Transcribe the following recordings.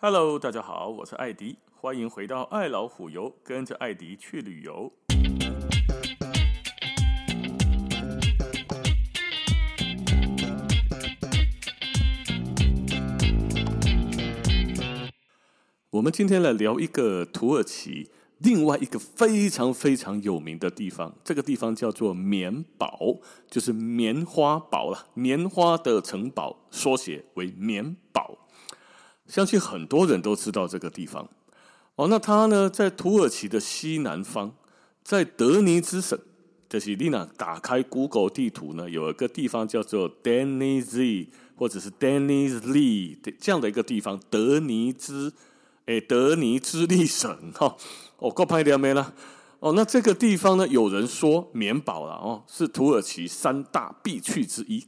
Hello，大家好，我是艾迪，欢迎回到爱老虎游，跟着艾迪去旅游。我们今天来聊一个土耳其另外一个非常非常有名的地方，这个地方叫做棉堡，就是棉花堡了，棉花的城堡，缩写为棉堡。相信很多人都知道这个地方哦。那它呢，在土耳其的西南方，在德尼兹省。就是你呐，打开 Google 地图呢，有一个地方叫做 Deniz，或者是 Denizli 这样的一个地方，德尼兹，诶，德尼兹利省哈。哦，够拍点没了？哦，那这个地方呢，有人说免保了哦，是土耳其三大必去之一。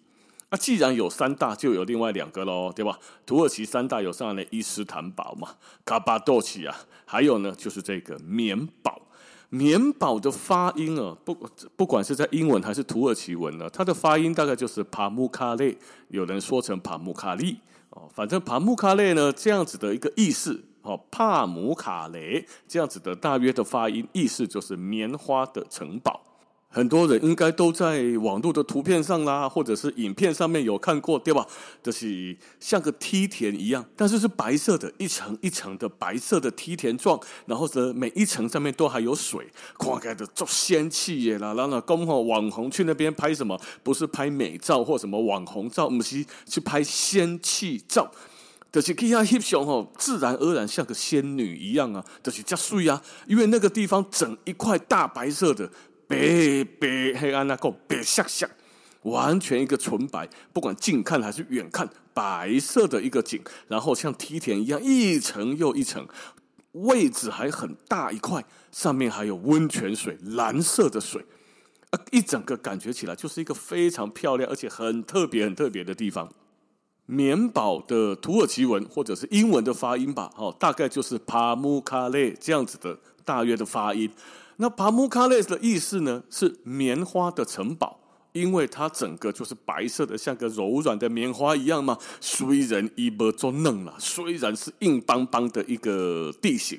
那、既然有三大，就有另外两个喽，对吧？土耳其三大有上来的伊斯坦堡嘛，卡巴多奇啊，还有呢就是这个棉堡。棉堡的发音啊，不不管是在英文还是土耳其文呢，它的发音大概就是帕木卡列，有人说成帕木卡利哦，反正帕木卡列呢这样子的一个意思哦，帕姆卡雷这样子的大约的发音意思就是棉花的城堡。很多人应该都在网络的图片上啦，或者是影片上面有看过，对吧？就是像个梯田一样，但是是白色的，一层一层的白色的梯田状，然后呢，每一层上面都还有水，看起来的足仙气耶啦！然后呢，刚好网红去那边拍什么？不是拍美照或什么网红照，不是去拍仙气照，就是可以啊，翕相吼，自然而然像个仙女一样啊，就是加水啊，因为那个地方整一块大白色的。白白黑暗那个白纱纱，完全一个纯白，不管近看还是远看，白色的一个景，然后像梯田一样一层又一层，位置还很大一块，上面还有温泉水，蓝色的水，一整个感觉起来就是一个非常漂亮而且很特别很特别的地方。棉堡的土耳其文或者是英文的发音吧，哦，大概就是帕姆卡勒这样子的大约的发音。那帕木卡列的意思呢，是棉花的城堡，因为它整个就是白色的，像个柔软的棉花一样嘛。虽然伊波做嫩了，虽然是硬邦邦的一个地形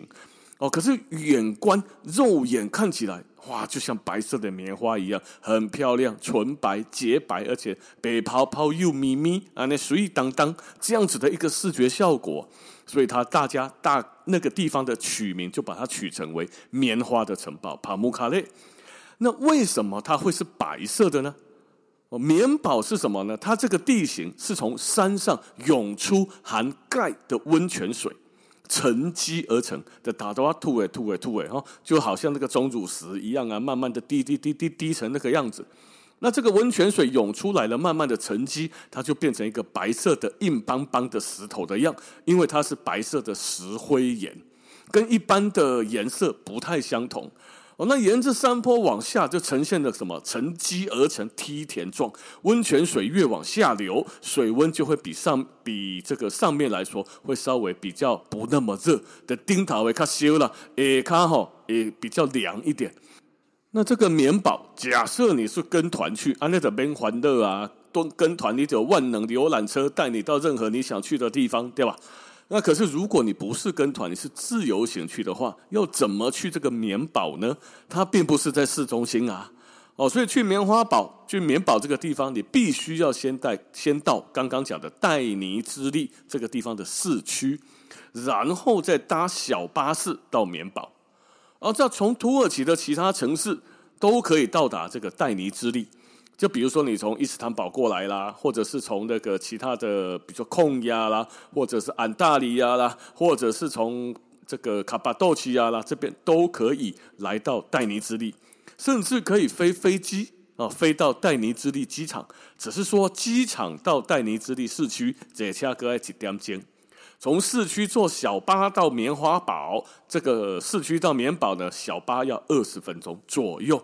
哦，可是远观肉眼看起来，哇，就像白色的棉花一样，很漂亮，纯白洁白，而且白泡泡又咪咪啊，那水当当这样子的一个视觉效果。所以，他大家大那个地方的取名就把它取成为棉花的城堡帕姆卡列。那为什么它会是白色的呢？哦，棉堡是什么呢？它这个地形是从山上涌出含钙的温泉水沉积而成的，打的话吐诶吐诶吐诶哈，就好像那个钟乳石一样啊，慢慢的滴滴滴滴滴成那个样子。那这个温泉水涌出来了，慢慢的沉积，它就变成一个白色的硬邦邦的石头的样，因为它是白色的石灰岩，跟一般的颜色不太相同。哦，那沿着山坡往下就呈现了什么？沉积而成梯田状。温泉水越往下流，水温就会比上比这个上面来说会稍微比较不那么热的。顶头会较烧了，下卡吼也比较凉一点。那这个棉宝，假设你是跟团去，啊，那个边欢乐啊，都跟团，你就有万能游览车带你到任何你想去的地方，对吧？那可是如果你不是跟团，你是自由行去的话，要怎么去这个棉堡呢？它并不是在市中心啊，哦，所以去棉花堡，去棉堡这个地方，你必须要先带，先到刚刚讲的戴尼兹利这个地方的市区，然后再搭小巴士到棉堡。而这从土耳其的其他城市都可以到达这个戴尼兹利，就比如说你从伊斯坦堡过来啦，或者是从那个其他的，比如说控亚啦，或者是安大利亚啦，或者是从这个卡巴多奇亚啦，这边都可以来到戴尼兹利，甚至可以飞飞机啊，飞到戴尼兹利机场。只是说机场到戴尼兹利市区这车哥爱几点钟？从市区坐小巴到棉花堡，这个市区到棉堡呢，小巴要二十分钟左右。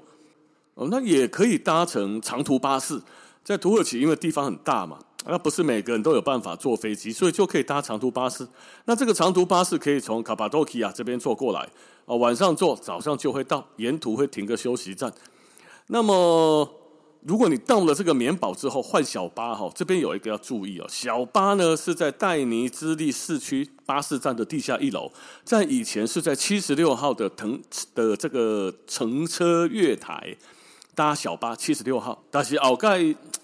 哦，那也可以搭乘长途巴士。在土耳其，因为地方很大嘛，那不是每个人都有办法坐飞机，所以就可以搭长途巴士。那这个长途巴士可以从卡帕多奇亚这边坐过来，哦，晚上坐，早上就会到，沿途会停个休息站。那么如果你到了这个棉堡之后换小巴哈，这边有一个要注意哦，小巴呢是在戴尼兹利市区巴士站的地下一楼，在以前是在七十六号的腾的这个乘车月台搭小巴七十六号，但是奥盖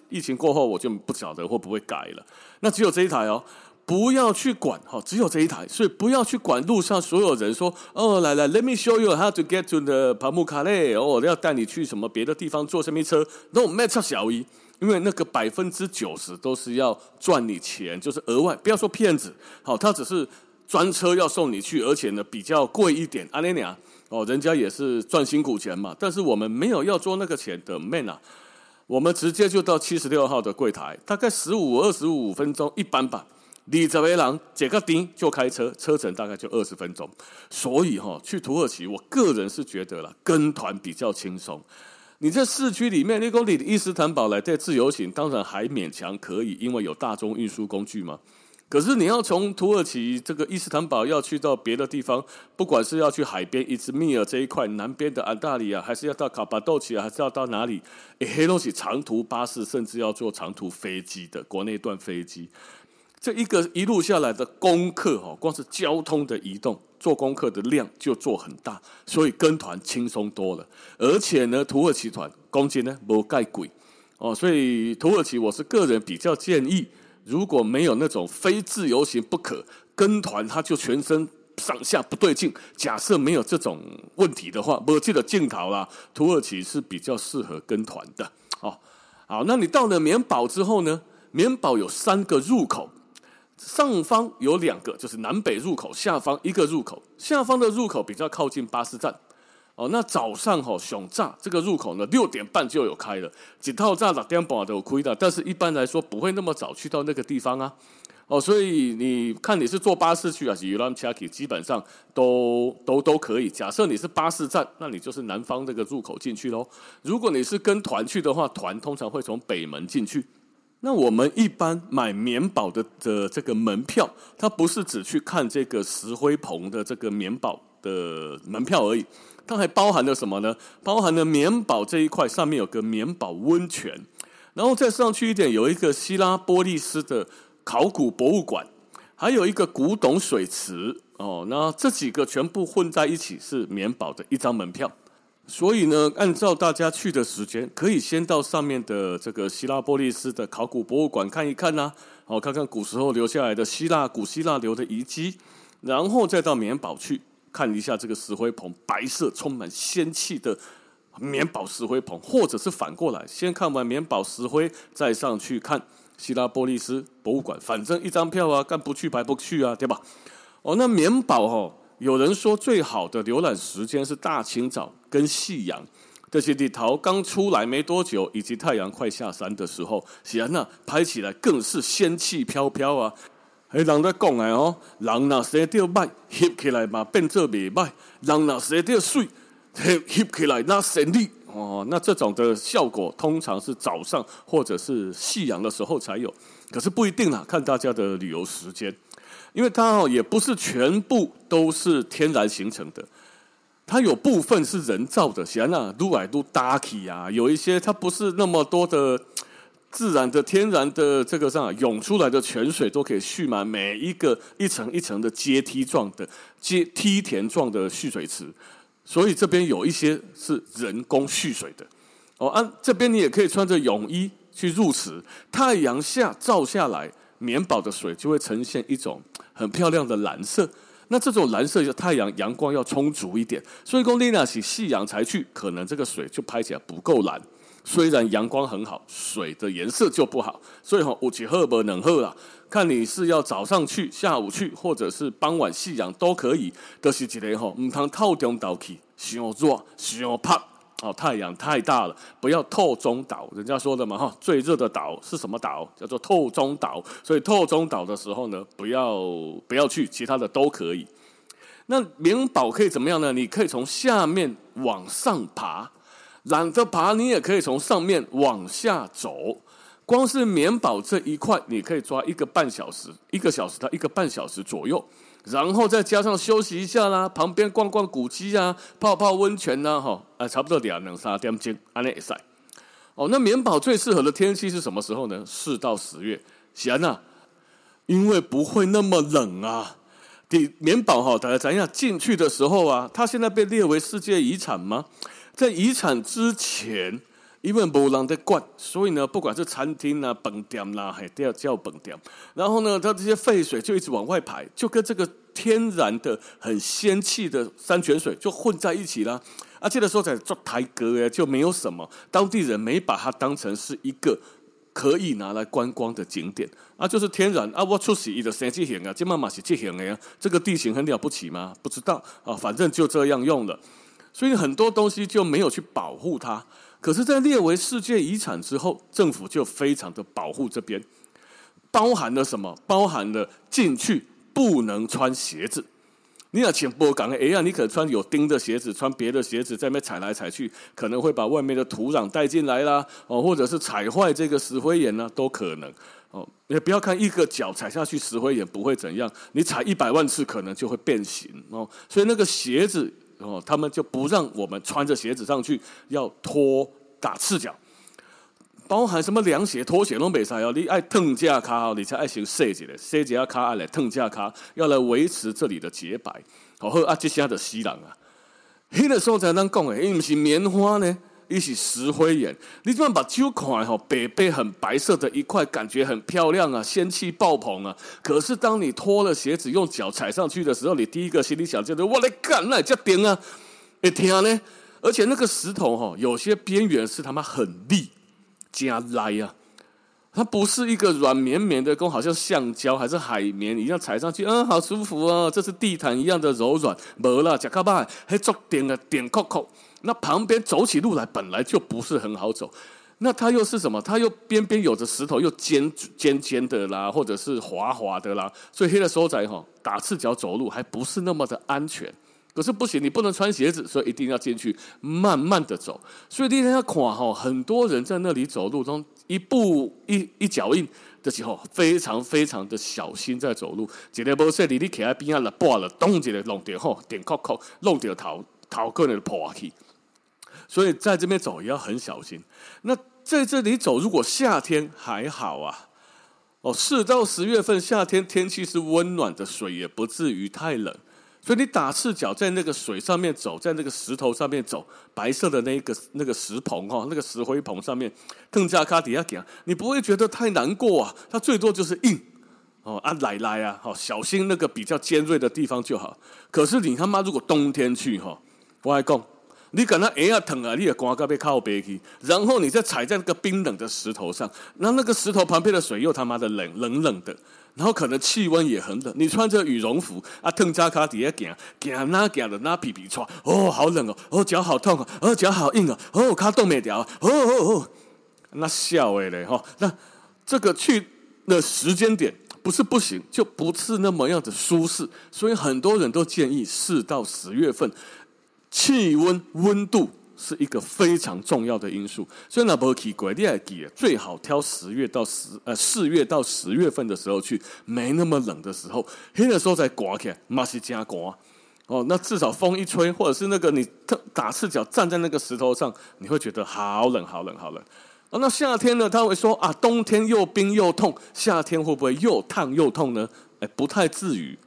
疫情过后我就不晓得会不会改了，那只有这一台哦。不要去管哈，只有这一台，所以不要去管路上所有人说哦，来来，Let me show you how to get to the p a m u k a l e 哦，要带你去什么别的地方坐什么车，No matter 小姨，因为那个百分之九十都是要赚你钱，就是额外，不要说骗子，好，他只是专车要送你去，而且呢比较贵一点，阿尼亚。哦，人家也是赚辛苦钱嘛，但是我们没有要做那个钱的 man 啊，我们直接就到七十六号的柜台，大概十五二十五分钟一般吧。李泽维郎解个钉就开车，车程大概就二十分钟。所以哈，去土耳其，我个人是觉得了跟团比较轻松。你在市区里面，你公里的伊斯坦堡来带自由行，当然还勉强可以，因为有大众运输工具嘛。可是你要从土耳其这个伊斯坦堡要去到别的地方，不管是要去海边伊兹密尔这一块，南边的安大里亚，还是要到卡巴多奇，还是要到哪里？诶，都是长途巴士，甚至要坐长途飞机的国内段飞机。这一个一路下来的功课哦，光是交通的移动做功课的量就做很大，所以跟团轻松多了。而且呢，土耳其团公斤呢不盖贵哦，所以土耳其我是个人比较建议，如果没有那种非自由行不可跟团，他就全身上下不对劲。假设没有这种问题的话，我记得镜头啦，土耳其是比较适合跟团的哦。好，那你到了棉堡之后呢？棉堡有三个入口。上方有两个，就是南北入口；下方一个入口。下方的入口比较靠近巴士站。哦，那早上吼熊炸这个入口呢，六点半就有开了，几套炸六点半都有开的。但是一般来说不会那么早去到那个地方啊。哦，所以你看你是坐巴士去还是游览车去，基本上都都都可以。假设你是巴士站，那你就是南方这个入口进去喽。如果你是跟团去的话，团通常会从北门进去。那我们一般买棉堡的的这个门票，它不是只去看这个石灰棚的这个棉堡的门票而已，它还包含了什么呢？包含了棉堡这一块上面有个棉堡温泉，然后再上去一点有一个希拉波利斯的考古博物馆，还有一个古董水池。哦，那这几个全部混在一起是棉堡的一张门票。所以呢，按照大家去的时间，可以先到上面的这个希拉波利斯的考古博物馆看一看呐、啊，好看看古时候留下来的希腊古希腊留的遗迹，然后再到棉堡去。看一下这个石灰棚，白色充满仙气的棉宝石灰棚，或者是反过来，先看完棉宝石灰，再上去看希拉波利斯博物馆，反正一张票啊，干不去白不去啊，对吧？哦，那棉宝哦。有人说最好的浏览时间是大清早跟夕阳，这些地图刚出来没多久，以及太阳快下山的时候，显然那拍起来更是仙气飘飘啊！还人在讲哎哦，人那生得歹，翕起来嘛变做袂歹；人那生得水，翕翕起来那神力哦。那这种的效果通常是早上或者是夕阳的时候才有，可是不一定啊，看大家的旅游时间。因为它哦，也不是全部都是天然形成的，它有部分是人造的，像那撸来撸打起啊，有一些它不是那么多的自然的、天然的这个上涌出来的泉水都可以蓄满每一个一层一层的阶梯状的阶梯田状的蓄水池，所以这边有一些是人工蓄水的哦。啊，这边你也可以穿着泳衣去入池，太阳下照下来，棉堡的水就会呈现一种。很漂亮的蓝色，那这种蓝色，太阳阳光要充足一点，所以说丽娜洗夕阳才去，可能这个水就拍起来不够蓝。虽然阳光很好，水的颜色就不好。所以哈，有几喝不能喝啦，看你是要早上去、下午去，或者是傍晚夕阳都可以。都、就是一个哈，唔通透中岛去，太热、太怕。哦，太阳太大了，不要透中岛。人家说的嘛，哈，最热的岛是什么岛？叫做透中岛。所以透中岛的时候呢，不要不要去，其他的都可以。那棉堡可以怎么样呢？你可以从下面往上爬，懒得爬，你也可以从上面往下走。光是棉堡这一块，你可以抓一个半小时，一个小时到一个半小时左右。然后再加上休息一下啦，旁边逛逛古迹啊，泡泡温泉呐，哈，啊，差不多两两三点钟，安尼会使。哦，那棉保最适合的天气是什么时候呢？四到十月，闲呐，因为不会那么冷啊。你棉保哈，大家怎样进去的时候啊，它现在被列为世界遗产吗？在遗产之前，因为没人在管，所以呢，不管是餐厅啊、本店啦，还都要叫本店。然后呢，它这些废水就一直往外排，就跟这个天然的很仙气的山泉水就混在一起了。而且的时候在做台歌哎，就没有什么当地人没把它当成是一个可以拿来观光的景点啊，就是天然啊，我出席的三级险啊，这妈妈是这样的呀，这个地形很了不起吗？不知道啊，反正就这样用了，所以很多东西就没有去保护它。可是，在列为世界遗产之后，政府就非常的保护这边，包含了什么？包含了进去不能穿鞋子。你要请波港哎呀，你可穿有钉的鞋子，穿别的鞋子在那踩来踩去，可能会把外面的土壤带进来啦，哦，或者是踩坏这个石灰岩呢，都可能哦。也不要看一个脚踩下去石灰岩不会怎样，你踩一百万次可能就会变形哦。所以那个鞋子哦，他们就不让我们穿着鞋子上去，要脱打赤脚。包含什么凉鞋、拖鞋都没啥哦，你爱烫架卡哦，你才爱先设计的，设计卡爱来烫架卡，要来维持这里的洁白。好，好啊，这下来的西人啊，黑的时候才能讲诶，因为不是棉花呢，伊是石灰岩。你这样把旧款哈，白白很白色的一块，感觉很漂亮啊，仙气爆棚啊。可是当你脱了鞋子，用脚踩上去的时候，你第一个心里想就是：我来干，那这顶啊，会疼呢。而且那个石头哈，有些边缘是他妈很利。加来呀，它不是一个软绵绵的，跟好像橡胶还是海绵一样踩上去，嗯，好舒服啊，这是地毯一样的柔软。没了，脚卡巴还做点了点扣扣，那旁边走起路来本来就不是很好走，那它又是什么？它又边边有着石头，又尖尖尖的啦，或者是滑滑的啦，所以黑的时候在哈打赤脚走路还不是那么的安全。可是不行，你不能穿鞋子，所以一定要进去，慢慢的走。所以那天要看哈，很多人在那里走路中，一步一一脚印的时候，非常非常的小心在走路。一个不说你，你骑在边啊了，挂了，咚一个弄掉吼，点扣扣，弄掉头头个人破去。所以在这边走也要很小心。那在这里走，如果夏天还好啊，哦，四到十月份夏天天气是温暖的，水也不至于太冷。所以你打赤脚在那个水上面走，在那个石头上面走，白色的那个那个石棚哈，那个石灰棚上面，更加卡底下讲，你不会觉得太难过啊？它最多就是硬哦啊奶奶啊，好小心那个比较尖锐的地方就好。可是你他妈如果冬天去哈，我还讲，你可能哎呀疼啊，你也光个被靠背去，然后你再踩在那个冰冷的石头上，那那个石头旁边的水又他妈的冷冷冷的。然后可能气温也很冷，你穿着羽绒服啊，腾加卡底下行行哪行的那皮皮穿，哦，好冷哦，哦，脚好痛哦，哦，脚好硬哦，哦，卡冻没掉，哦哦哦，那笑诶嘞哈，那这个去的时间点不是不行，就不是那么样的舒适，所以很多人都建议四到十月份气温温度。是一个非常重要的因素，所以那不奇怪，你还记得最好挑十月到十呃四月到十月份的时候去，没那么冷的时候，黑的时候再刮起来，嘛是加刮哦。那至少风一吹，或者是那个你打赤脚站在那个石头上，你会觉得好冷好冷好冷。哦，那夏天呢？他会说啊，冬天又冰又痛，夏天会不会又烫又痛呢？哎，不太至于。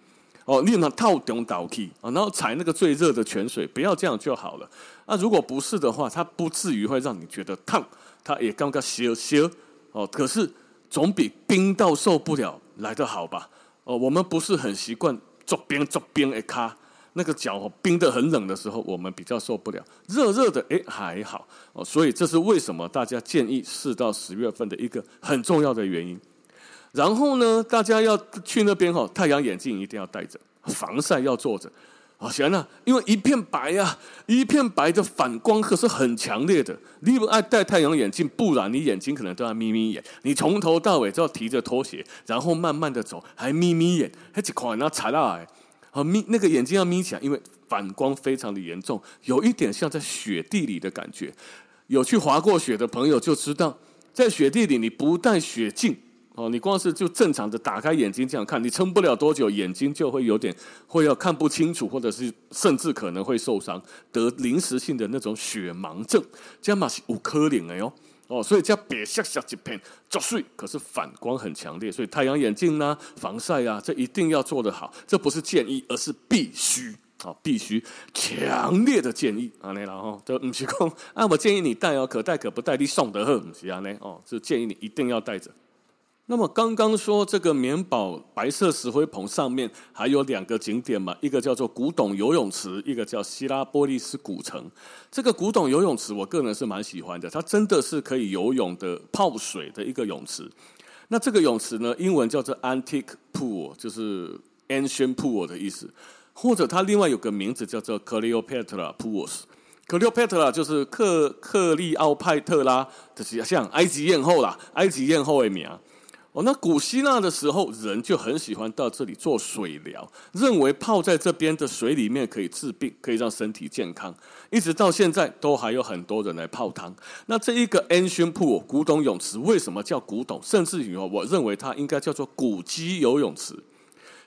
哦，你那套中倒去啊，然后踩那个最热的泉水，不要这样就好了。那如果不是的话，它不至于会让你觉得烫，它也刚刚烧烧哦。可是总比冰到受不了来得好吧？哦，我们不是很习惯做冰做冰的卡，那个脚冰得很冷的时候，我们比较受不了。热热的哎还好哦，所以这是为什么大家建议四到十月份的一个很重要的原因。然后呢，大家要去那边哈，太阳眼镜一定要戴着，防晒要做着。好，行了，因为一片白呀、啊，一片白的反光可是很强烈的。你不爱戴太阳眼镜，不然你眼睛可能都要眯眯眼。你从头到尾都要提着拖鞋，然后慢慢的走，还眯眯眼，还几块那踩到来，好眯那个眼睛要眯起来，因为反光非常的严重，有一点像在雪地里的感觉。有去滑过雪的朋友就知道，在雪地里你不戴雪镜。哦，你光是就正常的打开眼睛这样看，你撑不了多久，眼睛就会有点会要看不清楚，或者是甚至可能会受伤，得临时性的那种雪盲症，这样嘛是有可能的哟。哦，所以叫别吓吓一片作祟，可是反光很强烈，所以太阳眼镜呢、防晒啊，这一定要做得好。这不是建议，而是必须啊、必须强烈的建议啊！那然后都不是讲啊，我建议你戴哦，可戴可不戴，你送的很不是啊？呢哦，就建议你一定要戴着。那么刚刚说这个棉宝白色石灰棚上面还有两个景点嘛，一个叫做古董游泳池，一个叫希拉波利斯古城。这个古董游泳池，我个人是蛮喜欢的，它真的是可以游泳的泡水的一个泳池。那这个泳池呢，英文叫做 Antique Pool，就是 Ancient Pool 的意思，或者它另外有个名字叫做 Cleopatra Pools。Cleopatra 就是克克利奥派特拉，就是像埃及艳后啦，埃及艳后的名。哦，那古希腊的时候，人就很喜欢到这里做水疗，认为泡在这边的水里面可以治病，可以让身体健康。一直到现在，都还有很多人来泡汤。那这一个 Ancient Pool 古董泳池为什么叫古董？甚至于哦，我认为它应该叫做古迹游泳池。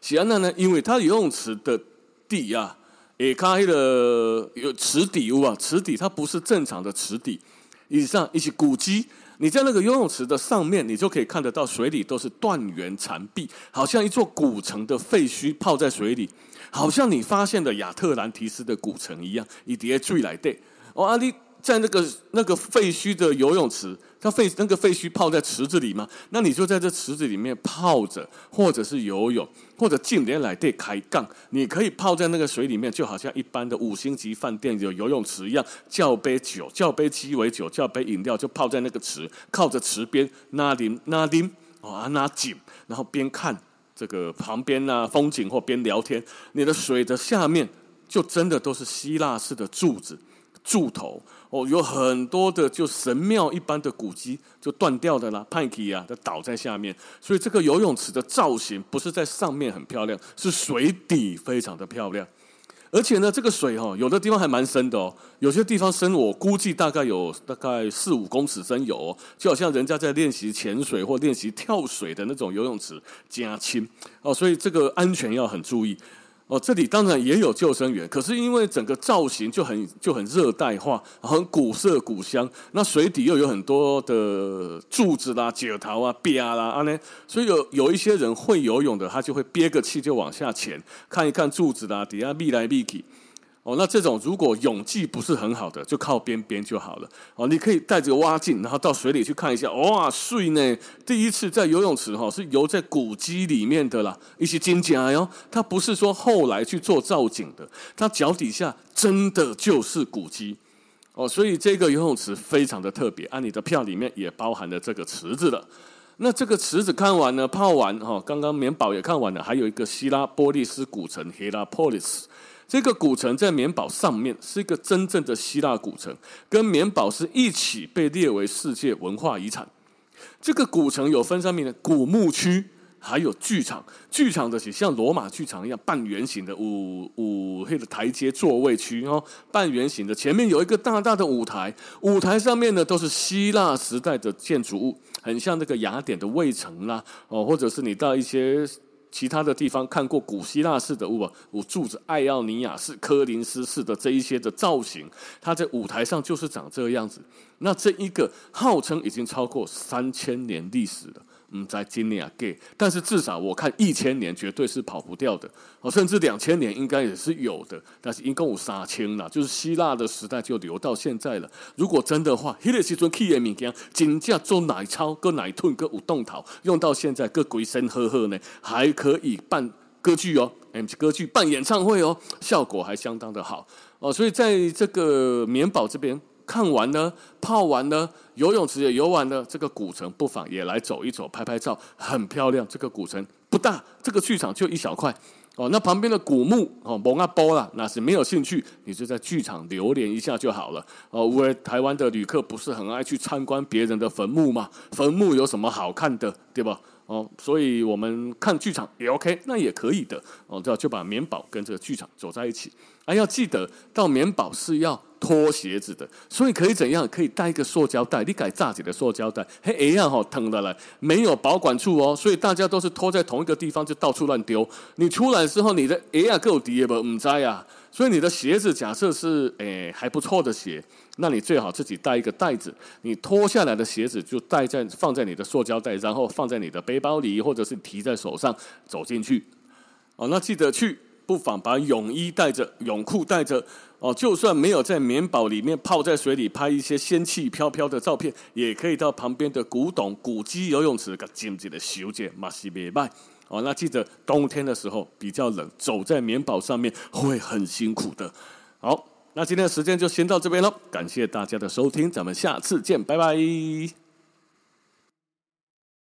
喜安娜呢？因为它游泳池的底啊，也开了有池底屋啊，池底它不是正常的池底，以上一些古迹。你在那个游泳池的上面，你就可以看得到水里都是断垣残壁，好像一座古城的废墟泡在水里，好像你发现了亚特兰提斯的古城一样。你底下注意来对哦，阿丽在那个那个废墟的游泳池。它废那个废墟泡在池子里吗？那你就在这池子里面泡着，或者是游泳，或者进连来对开杠，你可以泡在那个水里面，就好像一般的五星级饭店有游泳池一样，叫杯酒，叫杯鸡尾酒，叫杯饮料，就泡在那个池，靠着池边，那林那林啊那井，然后边看这个旁边啊风景或边聊天，你的水的下面就真的都是希腊式的柱子。柱头哦，有很多的就神庙一般的古迹就断掉的啦，派基啊，都倒在下面。所以这个游泳池的造型不是在上面很漂亮，是水底非常的漂亮。而且呢，这个水哦，有的地方还蛮深的哦，有些地方深，我估计大概有大概四五公尺深有哦，就好像人家在练习潜水或练习跳水的那种游泳池加轻哦，所以这个安全要很注意。哦，这里当然也有救生员，可是因为整个造型就很就很热带化，很古色古香。那水底又有很多的柱子啦、解头啊、壁啦，啊呢，所以有有一些人会游泳的，他就会憋个气就往下潜，看一看柱子啦，底下密来密去。哦，那这种如果泳技不是很好的，就靠边边就好了。哦，你可以带着蛙镜，然后到水里去看一下。哇，水呢！第一次在游泳池哈，是游在古迹里面的啦，一些金甲哟。它不是说后来去做造景的，它脚底下真的就是古迹。哦，所以这个游泳池非常的特别。按你的票里面也包含了这个池子了。那这个池子看完了，泡完哈，刚刚棉宝也看完了，还有一个希拉波利斯古城 （Hierapolis）。这个古城在棉堡上面是一个真正的希腊古城，跟棉堡是一起被列为世界文化遗产。这个古城有分上面的古墓区，还有剧场。剧场的是像罗马剧场一样半圆形的五五黑的台阶座位区哦，半圆形的前面有一个大大的舞台，舞台上面呢都是希腊时代的建筑物，很像那个雅典的卫城啦哦，或者是你到一些。其他的地方看过古希腊式的物，有柱子、爱奥尼亚式、科林斯式的这一些的造型，它在舞台上就是长这个样子。那这一个号称已经超过三千年历史了。嗯，在今年啊给，但是至少我看一千年绝对是跑不掉的，哦，甚至两千年应该也是有的，但是一共有三千了，就是希腊的时代就留到现在了。如果真的话，迄个时阵去的物件，真正做奶超、个奶吞、个有动头，用到现在个鬼神呵呵呢，还可以办歌剧哦，M 歌剧办演唱会哦，效果还相当的好哦，所以在这个棉宝这边。看完呢，泡完呢，游泳池也游完了，这个古城不妨也来走一走，拍拍照，很漂亮。这个古城不大，这个剧场就一小块哦。那旁边的古墓哦，蒙阿波啦，那是没有兴趣，你就在剧场流连一下就好了哦。为台湾的旅客不是很爱去参观别人的坟墓吗，坟墓有什么好看的，对吧？哦，所以我们看剧场也 OK，那也可以的哦。这样就把棉堡跟这个剧场走在一起，还要记得到棉堡是要。脱鞋子的，所以可以怎样？可以带一个塑胶袋，你改炸起的塑胶袋，嘿，一样好疼的来，没有保管处哦，所以大家都是拖在同一个地方，就到处乱丢。你出来的时候，你的哎呀够低不？唔在呀，所以你的鞋子假设是诶还不错的鞋，那你最好自己带一个袋子，你脱下来的鞋子就带在放在你的塑胶袋，然后放在你的背包里，或者是提在手上走进去。哦，那记得去。不妨把泳衣带着，泳裤带着哦。就算没有在棉堡里面泡在水里拍一些仙气飘飘的照片，也可以到旁边的古董古迹游泳池，个静静的修剪马西别拜哦。那记得冬天的时候比较冷，走在棉堡上面会很辛苦的。好，那今天的时间就先到这边喽，感谢大家的收听，咱们下次见，拜拜。